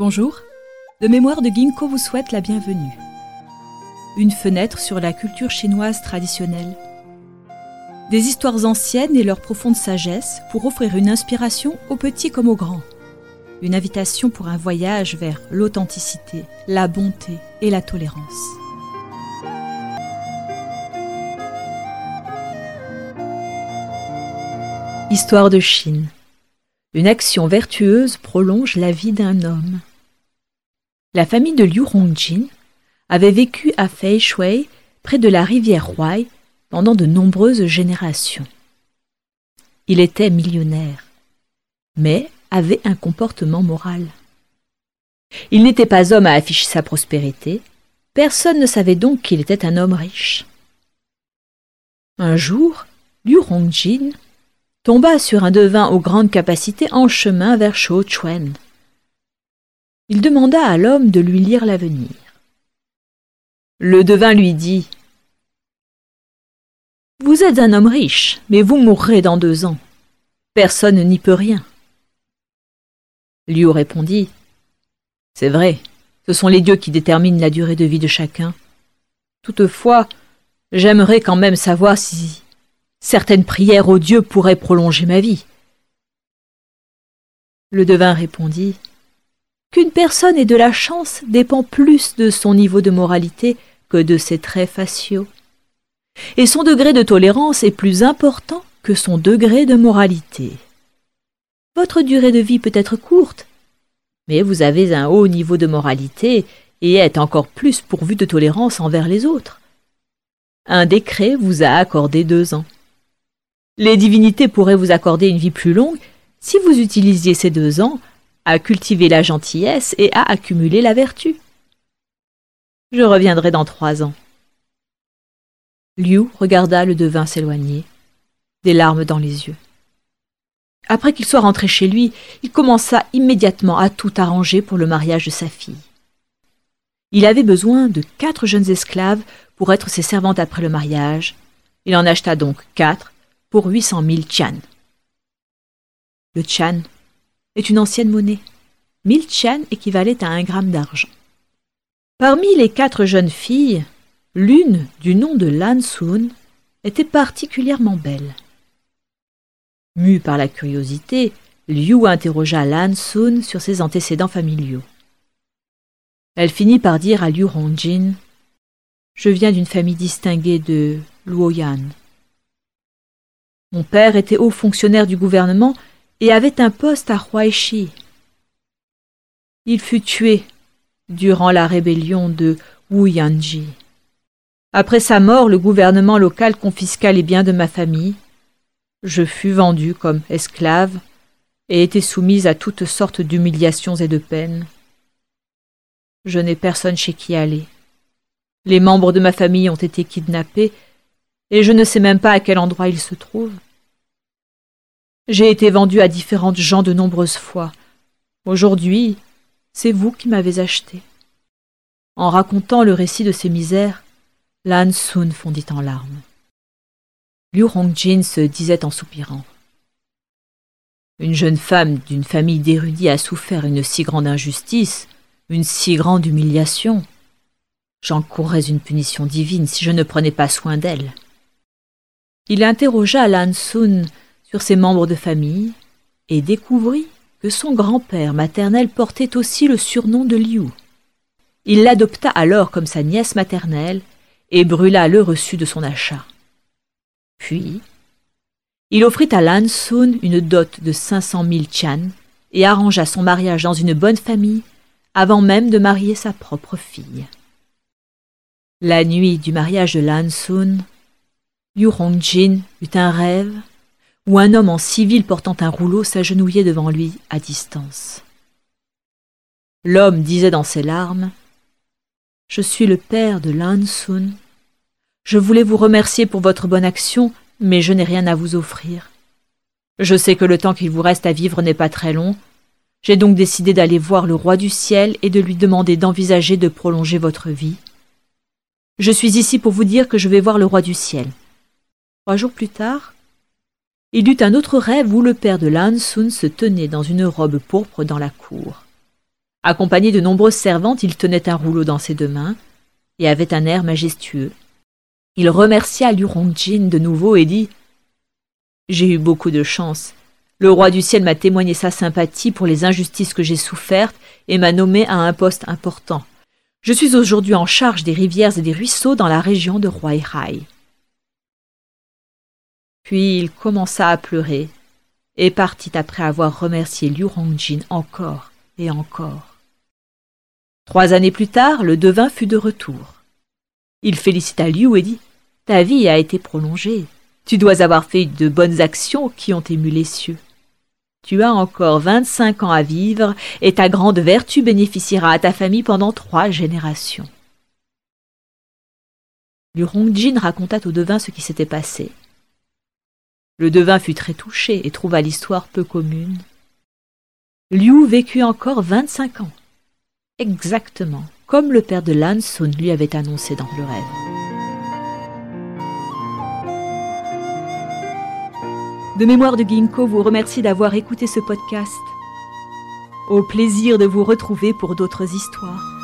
Bonjour, le mémoire de Ginkgo vous souhaite la bienvenue. Une fenêtre sur la culture chinoise traditionnelle. Des histoires anciennes et leur profonde sagesse pour offrir une inspiration aux petits comme aux grands. Une invitation pour un voyage vers l'authenticité, la bonté et la tolérance. Histoire de Chine. Une action vertueuse prolonge la vie d'un homme. La famille de Liu Rongjin avait vécu à Feishui, près de la rivière Huai, pendant de nombreuses générations. Il était millionnaire, mais avait un comportement moral. Il n'était pas homme à afficher sa prospérité, personne ne savait donc qu'il était un homme riche. Un jour, Liu Rongjin tomba sur un devin aux grandes capacités en chemin vers Chou-Chuen. Il demanda à l'homme de lui lire l'avenir. Le devin lui dit Vous êtes un homme riche, mais vous mourrez dans deux ans. Personne n'y peut rien. Liu répondit C'est vrai, ce sont les dieux qui déterminent la durée de vie de chacun. Toutefois, j'aimerais quand même savoir si Certaines prières aux dieux pourraient prolonger ma vie. Le devin répondit Qu'une personne ait de la chance dépend plus de son niveau de moralité que de ses traits faciaux. Et son degré de tolérance est plus important que son degré de moralité. Votre durée de vie peut être courte, mais vous avez un haut niveau de moralité et êtes encore plus pourvu de tolérance envers les autres. Un décret vous a accordé deux ans. Les divinités pourraient vous accorder une vie plus longue si vous utilisiez ces deux ans à cultiver la gentillesse et à accumuler la vertu. Je reviendrai dans trois ans. Liu regarda le devin s'éloigner, des larmes dans les yeux. Après qu'il soit rentré chez lui, il commença immédiatement à tout arranger pour le mariage de sa fille. Il avait besoin de quatre jeunes esclaves pour être ses servantes après le mariage. Il en acheta donc quatre pour 800 000 chan. Le chan une ancienne monnaie. 1000 chan équivalait à un gramme d'argent. Parmi les quatre jeunes filles, l'une, du nom de Lan Sun, était particulièrement belle. Mue par la curiosité, Liu interrogea Lan Sun sur ses antécédents familiaux. Elle finit par dire à Liu Rongjin Je viens d'une famille distinguée de Luoyan. Mon père était haut fonctionnaire du gouvernement et avait un poste à Huaishi. Il fut tué durant la rébellion de Wuyanji. Après sa mort, le gouvernement local confisqua les biens de ma famille. Je fus vendu comme esclave et été soumise à toutes sortes d'humiliations et de peines. Je n'ai personne chez qui aller. Les membres de ma famille ont été kidnappés et je ne sais même pas à quel endroit il se trouve. J'ai été vendu à différentes gens de nombreuses fois. Aujourd'hui, c'est vous qui m'avez acheté. En racontant le récit de ses misères, Lan Sun fondit en larmes. Liu Rongjin se disait en soupirant. Une jeune femme d'une famille d'érudits a souffert une si grande injustice, une si grande humiliation. J'encourrais une punition divine si je ne prenais pas soin d'elle. Il interrogea Lan Sun sur ses membres de famille et découvrit que son grand-père maternel portait aussi le surnom de Liu. Il l'adopta alors comme sa nièce maternelle et brûla le reçu de son achat. Puis, il offrit à Lan Sun une dot de cinq cent mille chan et arrangea son mariage dans une bonne famille avant même de marier sa propre fille. La nuit du mariage de Lan Sun, Yu Rongjin eut un rêve où un homme en civil portant un rouleau s'agenouillait devant lui à distance. L'homme disait dans ses larmes Je suis le père de Lan Sun. Je voulais vous remercier pour votre bonne action, mais je n'ai rien à vous offrir. Je sais que le temps qu'il vous reste à vivre n'est pas très long. J'ai donc décidé d'aller voir le roi du ciel et de lui demander d'envisager de prolonger votre vie. Je suis ici pour vous dire que je vais voir le roi du ciel. Trois jours plus tard, il eut un autre rêve où le père de Lan Sun se tenait dans une robe pourpre dans la cour. Accompagné de nombreuses servantes, il tenait un rouleau dans ses deux mains et avait un air majestueux. Il remercia Liu Rongjin de nouveau et dit J'ai eu beaucoup de chance. Le roi du ciel m'a témoigné sa sympathie pour les injustices que j'ai souffertes et m'a nommé à un poste important. Je suis aujourd'hui en charge des rivières et des ruisseaux dans la région de Huaihai. Puis il commença à pleurer et partit après avoir remercié Liu Rongjin encore et encore. Trois années plus tard, le devin fut de retour. Il félicita Liu et dit Ta vie a été prolongée. Tu dois avoir fait de bonnes actions qui ont ému les cieux. Tu as encore vingt-cinq ans à vivre, et ta grande vertu bénéficiera à ta famille pendant trois générations. Liu Rongjin raconta au devin ce qui s'était passé. Le devin fut très touché et trouva l'histoire peu commune. Liu vécut encore vingt-cinq ans, exactement comme le père de Sun lui avait annoncé dans le rêve. De mémoire de Ginkgo vous remercie d'avoir écouté ce podcast. Au plaisir de vous retrouver pour d'autres histoires.